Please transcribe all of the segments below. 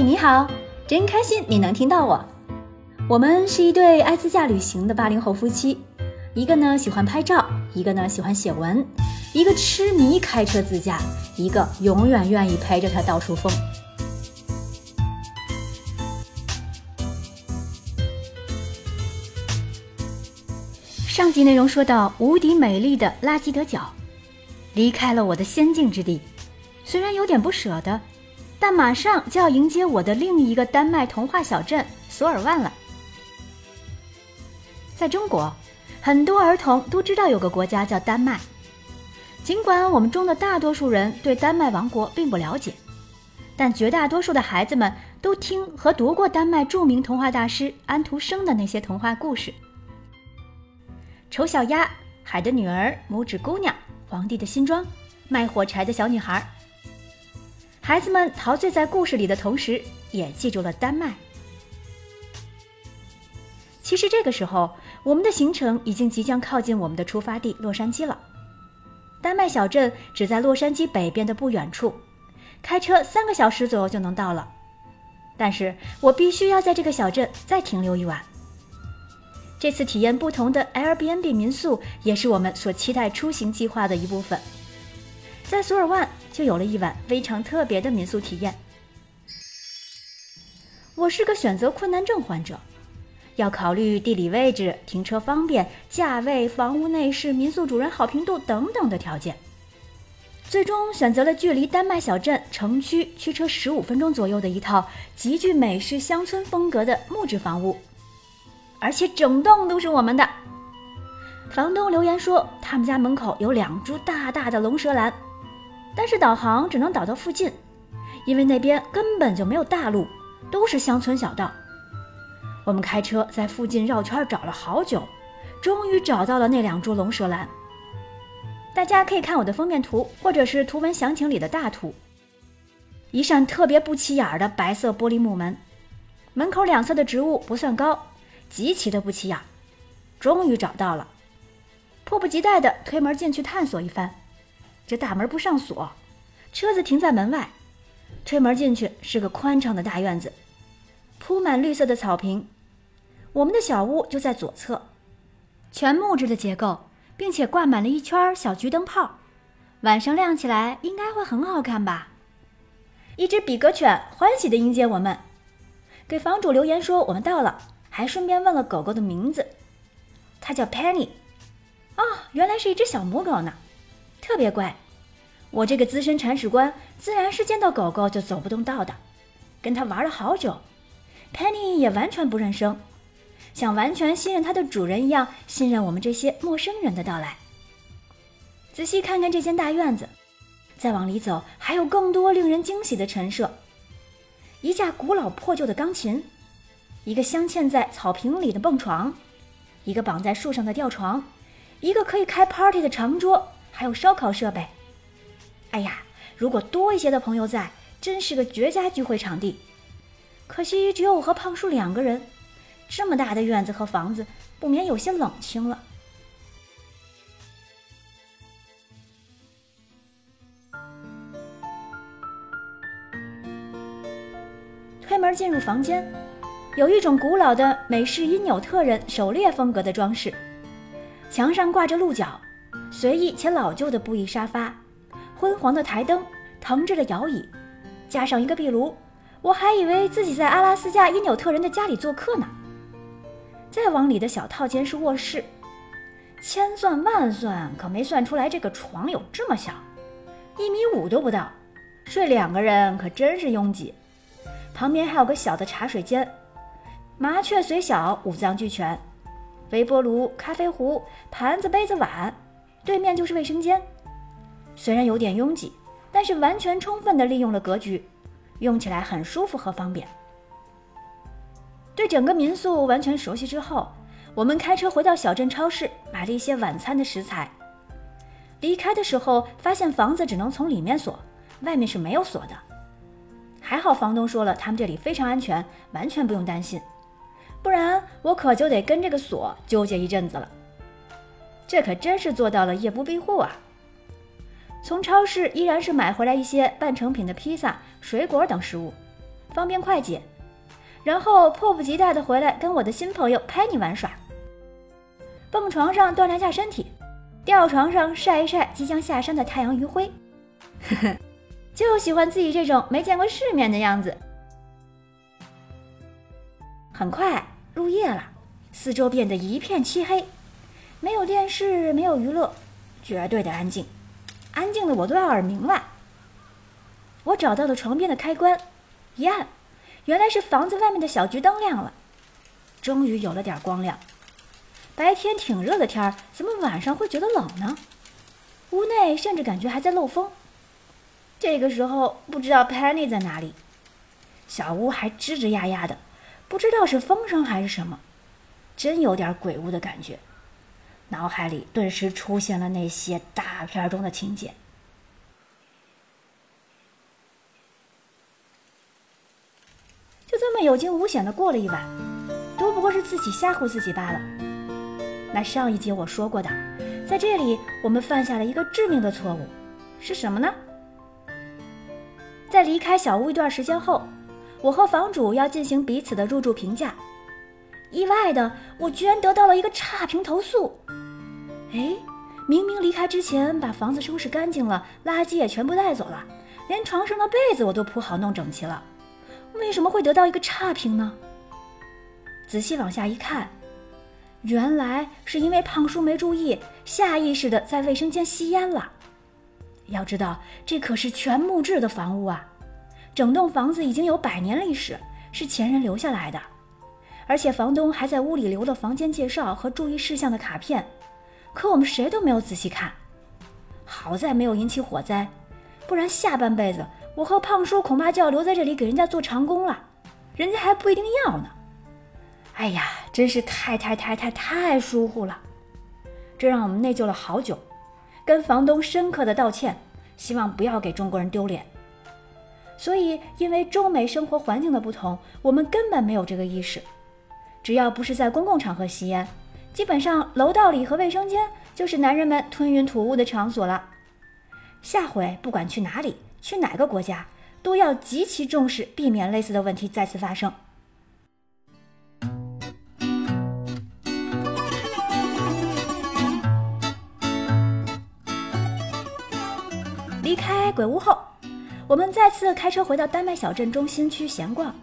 你好，真开心你能听到我。我们是一对爱自驾旅行的八零后夫妻，一个呢喜欢拍照，一个呢喜欢写文，一个痴迷开车自驾，一个永远愿意陪着他到处疯。上集内容说到，无敌美丽的拉基德角离开了我的仙境之地，虽然有点不舍得。但马上就要迎接我的另一个丹麦童话小镇索尔万了。在中国，很多儿童都知道有个国家叫丹麦，尽管我们中的大多数人对丹麦王国并不了解，但绝大多数的孩子们都听和读过丹麦著名童话大师安徒生的那些童话故事：丑小鸭、海的女儿、拇指姑娘、皇帝的新装、卖火柴的小女孩。孩子们陶醉在故事里的同时，也记住了丹麦。其实这个时候，我们的行程已经即将靠近我们的出发地洛杉矶了。丹麦小镇只在洛杉矶北边的不远处，开车三个小时左右就能到了。但是我必须要在这个小镇再停留一晚。这次体验不同的 Airbnb 民宿，也是我们所期待出行计划的一部分。在索尔万就有了一晚非常特别的民宿体验。我是个选择困难症患者，要考虑地理位置、停车方便、价位、房屋内饰、民宿主人好评度等等的条件，最终选择了距离丹麦小镇城区驱车十五分钟左右的一套极具美式乡村风格的木质房屋，而且整栋都是我们的。房东留言说，他们家门口有两株大大的龙舌兰。但是导航只能导到附近，因为那边根本就没有大路，都是乡村小道。我们开车在附近绕圈找了好久，终于找到了那两株龙舌兰。大家可以看我的封面图，或者是图文详情里的大图。一扇特别不起眼的白色玻璃木门，门口两侧的植物不算高，极其的不起眼。终于找到了，迫不及待地推门进去探索一番。这大门不上锁，车子停在门外，推门进去是个宽敞的大院子，铺满绿色的草坪。我们的小屋就在左侧，全木质的结构，并且挂满了一圈小桔灯泡，晚上亮起来应该会很好看吧。一只比格犬欢喜地迎接我们，给房主留言说我们到了，还顺便问了狗狗的名字，它叫 Penny。啊，原来是一只小母狗呢。特别乖，我这个资深铲屎官自然是见到狗狗就走不动道的，跟他玩了好久。Penny 也完全不认生，像完全信任它的主人一样信任我们这些陌生人的到来。仔细看看这间大院子，再往里走还有更多令人惊喜的陈设：一架古老破旧的钢琴，一个镶嵌在草坪里的蹦床，一个绑在树上的吊床，一个可以开 party 的长桌。还有烧烤设备，哎呀，如果多一些的朋友在，真是个绝佳聚会场地。可惜只有我和胖叔两个人，这么大的院子和房子，不免有些冷清了。推门进入房间，有一种古老的美式因纽特人狩猎风格的装饰，墙上挂着鹿角。随意且老旧的布艺沙发，昏黄的台灯，藤制的摇椅，加上一个壁炉，我还以为自己在阿拉斯加因纽特人的家里做客呢。再往里的小套间是卧室，千算万算，可没算出来这个床有这么小，一米五都不到，睡两个人可真是拥挤。旁边还有个小的茶水间，麻雀虽小，五脏俱全，微波炉、咖啡壶、盘子、杯子、碗。对面就是卫生间，虽然有点拥挤，但是完全充分地利用了格局，用起来很舒服和方便。对整个民宿完全熟悉之后，我们开车回到小镇超市，买了一些晚餐的食材。离开的时候发现房子只能从里面锁，外面是没有锁的。还好房东说了，他们这里非常安全，完全不用担心，不然我可就得跟这个锁纠结一阵子了。这可真是做到了夜不闭户啊！从超市依然是买回来一些半成品的披萨、水果等食物，方便快捷，然后迫不及待地回来跟我的新朋友拍尼玩耍，蹦床上锻炼下身体，吊床上晒一晒即将下山的太阳余晖，呵呵，就喜欢自己这种没见过世面的样子。很快入夜了，四周变得一片漆黑，没有电视，没有娱乐，绝对的安静，安静的我都要耳鸣了。我找到了床边的开关，一按，原来是房子外面的小桔灯亮了，终于有了点光亮。白天挺热的天儿，怎么晚上会觉得冷呢？屋内甚至感觉还在漏风。这个时候不知道 Penny 在哪里，小屋还吱吱呀呀的。不知道是风声还是什么，真有点鬼屋的感觉。脑海里顿时出现了那些大片中的情节。就这么有惊无险的过了一晚，都不过是自己吓唬自己罢了。那上一节我说过的，在这里我们犯下了一个致命的错误，是什么呢？在离开小屋一段时间后。我和房主要进行彼此的入住评价，意外的，我居然得到了一个差评投诉。哎，明明离开之前把房子收拾干净了，垃圾也全部带走了，连床上的被子我都铺好弄整齐了，为什么会得到一个差评呢？仔细往下一看，原来是因为胖叔没注意，下意识的在卫生间吸烟了。要知道，这可是全木质的房屋啊。整栋房子已经有百年历史，是前人留下来的，而且房东还在屋里留了房间介绍和注意事项的卡片，可我们谁都没有仔细看。好在没有引起火灾，不然下半辈子我和胖叔恐怕就要留在这里给人家做长工了，人家还不一定要呢。哎呀，真是太太太太太疏忽了，这让我们内疚了好久，跟房东深刻的道歉，希望不要给中国人丢脸。所以，因为中美生活环境的不同，我们根本没有这个意识。只要不是在公共场合吸烟，基本上楼道里和卫生间就是男人们吞云吐雾的场所了。下回不管去哪里，去哪个国家，都要极其重视，避免类似的问题再次发生。离开鬼屋后。我们再次开车回到丹麦小镇中心区闲逛，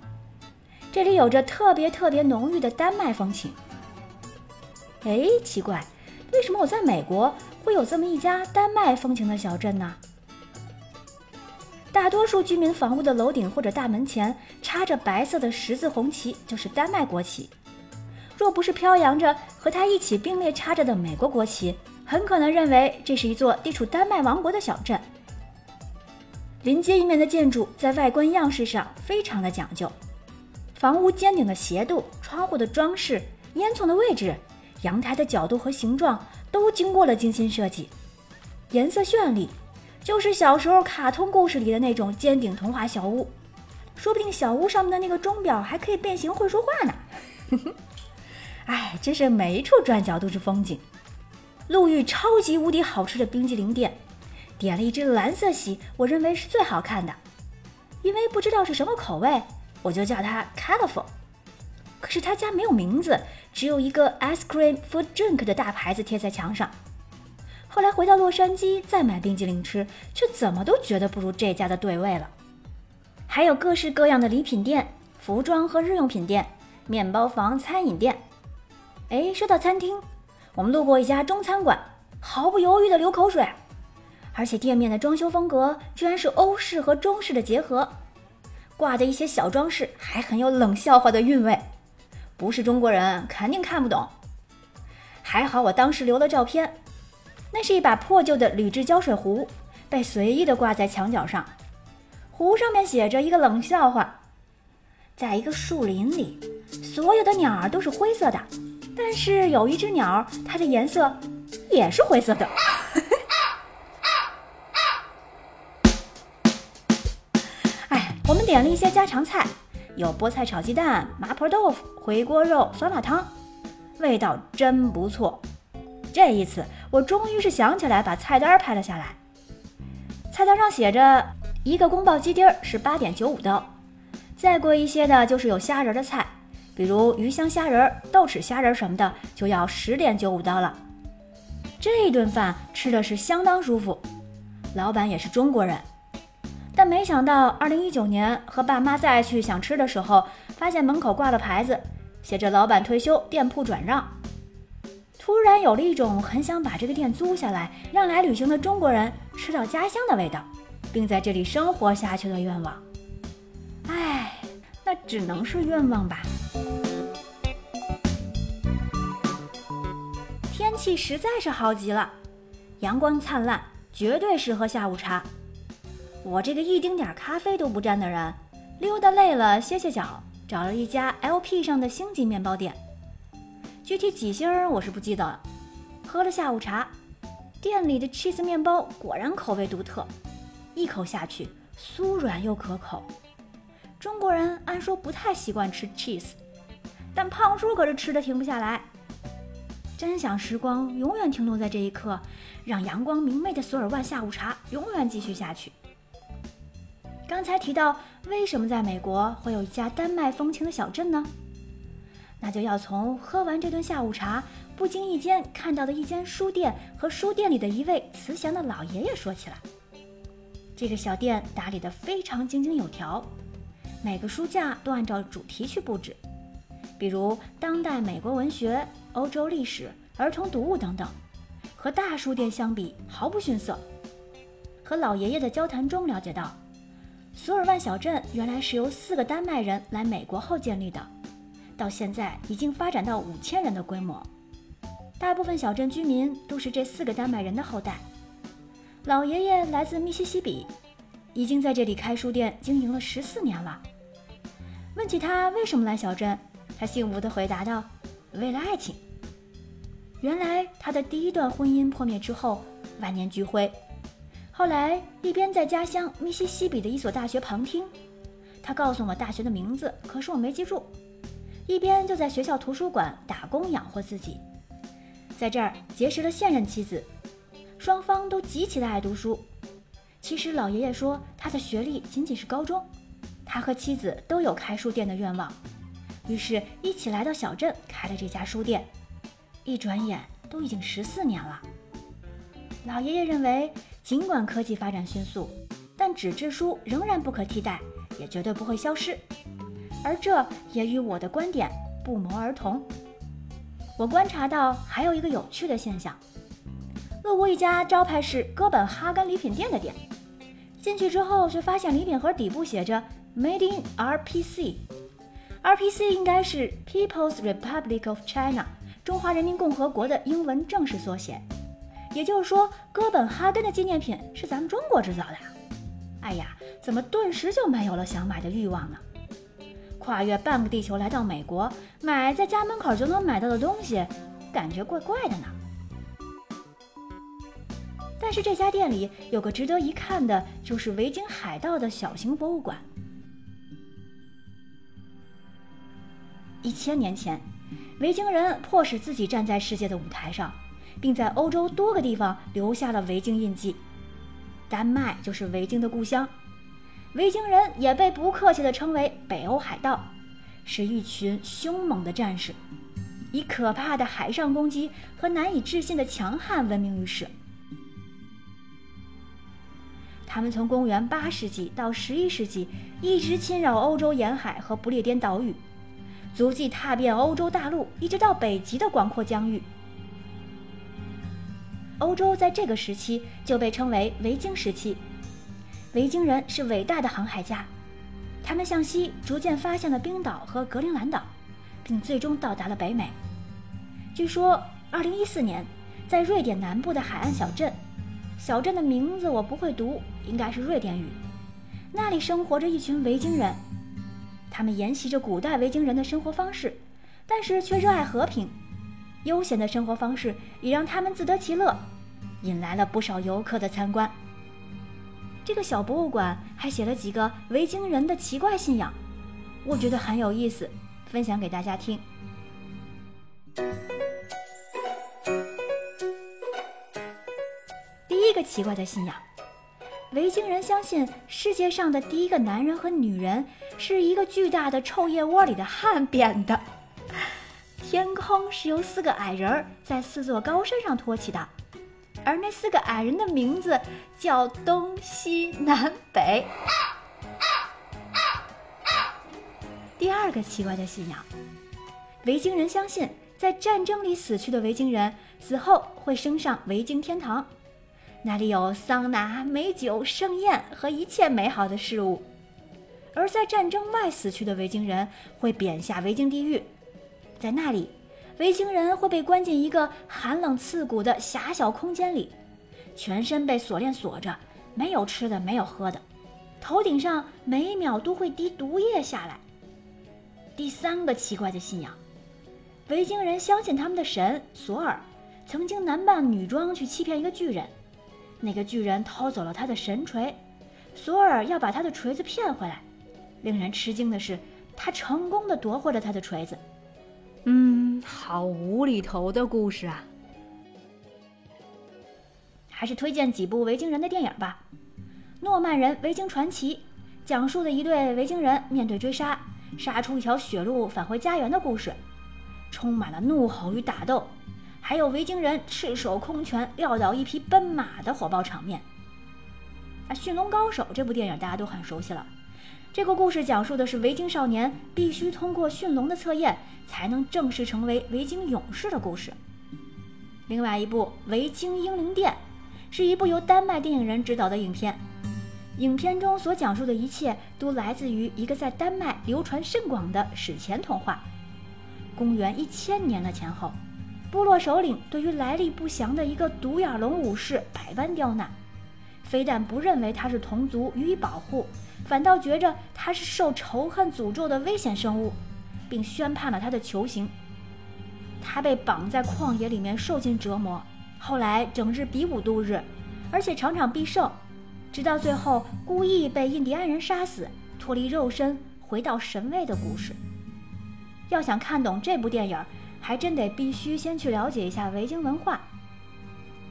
这里有着特别特别浓郁的丹麦风情。哎，奇怪，为什么我在美国会有这么一家丹麦风情的小镇呢？大多数居民房屋的楼顶或者大门前插着白色的十字红旗，就是丹麦国旗。若不是飘扬着和它一起并列插着的美国国旗，很可能认为这是一座地处丹麦王国的小镇。临街一面的建筑在外观样式上非常的讲究，房屋尖顶的斜度、窗户的装饰、烟囱的位置、阳台的角度和形状都经过了精心设计，颜色绚丽，就是小时候卡通故事里的那种尖顶童话小屋。说不定小屋上面的那个钟表还可以变形会说话呢。哎，真是每一处转角都是风景。路遇超级无敌好吃的冰激凌店。点了一只蓝色喜，我认为是最好看的，因为不知道是什么口味，我就叫它 Colorful。可是他家没有名字，只有一个 Ice Cream Food Drink 的大牌子贴在墙上。后来回到洛杉矶再买冰激凌吃，却怎么都觉得不如这家的对味了。还有各式各样的礼品店、服装和日用品店、面包房、餐饮店。哎，说到餐厅，我们路过一家中餐馆，毫不犹豫地流口水。而且店面的装修风格居然是欧式和中式的结合，挂的一些小装饰还很有冷笑话的韵味，不是中国人肯定看不懂。还好我当时留了照片，那是一把破旧的铝制胶水壶，被随意的挂在墙角上，壶上面写着一个冷笑话：在一个树林里，所有的鸟儿都是灰色的，但是有一只鸟，它的颜色也是灰色的。我们点了一些家常菜，有菠菜炒鸡蛋、麻婆豆腐、回锅肉、酸辣汤，味道真不错。这一次，我终于是想起来把菜单拍了下来。菜单上写着，一个宫保鸡丁是八点九五刀，再贵一些的就是有虾仁的菜，比如鱼香虾仁、豆豉虾仁什么的，就要十点九五刀了。这顿饭吃的是相当舒服，老板也是中国人。但没想到，二零一九年和爸妈再去想吃的时候，发现门口挂了牌子，写着“老板退休，店铺转让”。突然有了一种很想把这个店租下来，让来旅行的中国人吃到家乡的味道，并在这里生活下去的愿望。唉，那只能是愿望吧。天气实在是好极了，阳光灿烂，绝对适合下午茶。我这个一丁点咖啡都不沾的人，溜达累了歇歇脚，找了一家 LP 上的星级面包店。具体几星我是不记得了。喝了下午茶，店里的 cheese 面包果然口味独特，一口下去酥软又可口。中国人按说不太习惯吃 cheese，但胖叔可是吃的停不下来。真想时光永远停留在这一刻，让阳光明媚的索尔万下午茶永远继续下去。刚才提到，为什么在美国会有一家丹麦风情的小镇呢？那就要从喝完这顿下午茶，不经意间看到的一间书店和书店里的一位慈祥的老爷爷说起来。这个小店打理得非常井井有条，每个书架都按照主题去布置，比如当代美国文学、欧洲历史、儿童读物等等，和大书店相比毫不逊色。和老爷爷的交谈中了解到。索尔万小镇原来是由四个丹麦人来美国后建立的，到现在已经发展到五千人的规模。大部分小镇居民都是这四个丹麦人的后代。老爷爷来自密西西比，已经在这里开书店经营了十四年了。问起他为什么来小镇，他幸福地回答道：“为了爱情。”原来他的第一段婚姻破灭之后，万念俱灰。后来，一边在家乡密西西比的一所大学旁听，他告诉我大学的名字，可是我没记住；一边就在学校图书馆打工养活自己，在这儿结识了现任妻子，双方都极其的爱读书。其实老爷爷说他的学历仅仅是高中，他和妻子都有开书店的愿望，于是一起来到小镇开了这家书店。一转眼都已经十四年了。老爷爷认为。尽管科技发展迅速，但纸质书仍然不可替代，也绝对不会消失。而这也与我的观点不谋而同。我观察到还有一个有趣的现象：路过一家招牌是哥本哈根礼品店的店，进去之后却发现礼品盒底部写着 “Made in RPC”，RPC 应该是 People's Republic of China，中华人民共和国的英文正式缩写。也就是说，哥本哈根的纪念品是咱们中国制造的。哎呀，怎么顿时就没有了想买的欲望呢？跨越半个地球来到美国买在家门口就能买到的东西，感觉怪怪的呢。但是这家店里有个值得一看的，就是维京海盗的小型博物馆。一千年前，维京人迫使自己站在世界的舞台上。并在欧洲多个地方留下了维京印记。丹麦就是维京的故乡，维京人也被不客气地称为北欧海盗，是一群凶猛的战士，以可怕的海上攻击和难以置信的强悍闻名于世。他们从公元八世纪到十一世纪，一直侵扰欧洲沿海和不列颠岛屿，足迹踏遍欧洲大陆，一直到北极的广阔疆域。欧洲在这个时期就被称为维京时期。维京人是伟大的航海家，他们向西逐渐发现了冰岛和格陵兰岛，并最终到达了北美。据说，2014年，在瑞典南部的海岸小镇，小镇的名字我不会读，应该是瑞典语。那里生活着一群维京人，他们沿袭着古代维京人的生活方式，但是却热爱和平。悠闲的生活方式也让他们自得其乐，引来了不少游客的参观。这个小博物馆还写了几个维京人的奇怪信仰，我觉得很有意思，分享给大家听。第一个奇怪的信仰：维京人相信世界上的第一个男人和女人是一个巨大的臭腋窝里的汗变的。天空是由四个矮人在四座高山上托起的，而那四个矮人的名字叫东西南北。第二个奇怪的信仰，维京人相信，在战争里死去的维京人死后会升上维京天堂，那里有桑拿、美酒、盛宴和一切美好的事物；而在战争外死去的维京人会贬下维京地狱，在那里，维京人会被关进一个寒冷刺骨的狭小空间里，全身被锁链锁着，没有吃的，没有喝的，头顶上每秒都会滴毒液下来。第三个奇怪的信仰，维京人相信他们的神索尔曾经男扮女装去欺骗一个巨人，那个巨人偷走了他的神锤，索尔要把他的锤子骗回来。令人吃惊的是，他成功的夺回了他的锤子。嗯，好无厘头的故事啊！还是推荐几部维京人的电影吧，《诺曼人维京传奇》讲述的一对维京人面对追杀。杀出一条血路返回家园的故事，充满了怒吼与打斗，还有维京人赤手空拳撂倒一匹奔马的火爆场面。啊，《驯龙高手》这部电影大家都很熟悉了。这个故事讲述的是维京少年必须通过驯龙的测验，才能正式成为维京勇士的故事。另外一部《维京英灵殿》是一部由丹麦电影人执导的影片。影片中所讲述的一切都来自于一个在丹麦流传甚广的史前童话。公元一千年的前后，部落首领对于来历不详的一个独眼龙武士百般刁难，非但不认为他是同族予以保护，反倒觉着他是受仇恨诅咒的危险生物，并宣判了他的囚刑。他被绑在旷野里面受尽折磨，后来整日比武度日，而且场场必胜。直到最后，故意被印第安人杀死，脱离肉身，回到神位的故事。要想看懂这部电影，还真得必须先去了解一下维京文化。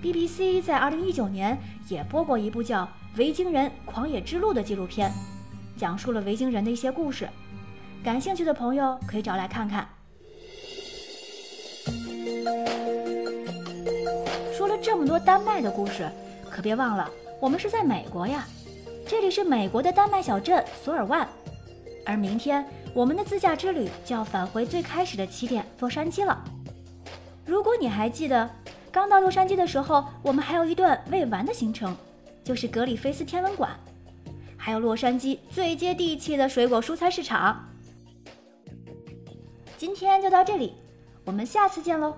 BBC 在2019年也播过一部叫《维京人狂野之路》的纪录片，讲述了维京人的一些故事。感兴趣的朋友可以找来看看。说了这么多丹麦的故事，可别忘了。我们是在美国呀，这里是美国的丹麦小镇索尔万，而明天我们的自驾之旅就要返回最开始的起点洛杉矶了。如果你还记得，刚到洛杉矶的时候，我们还有一段未完的行程，就是格里菲斯天文馆，还有洛杉矶最接地气的水果蔬菜市场。今天就到这里，我们下次见喽。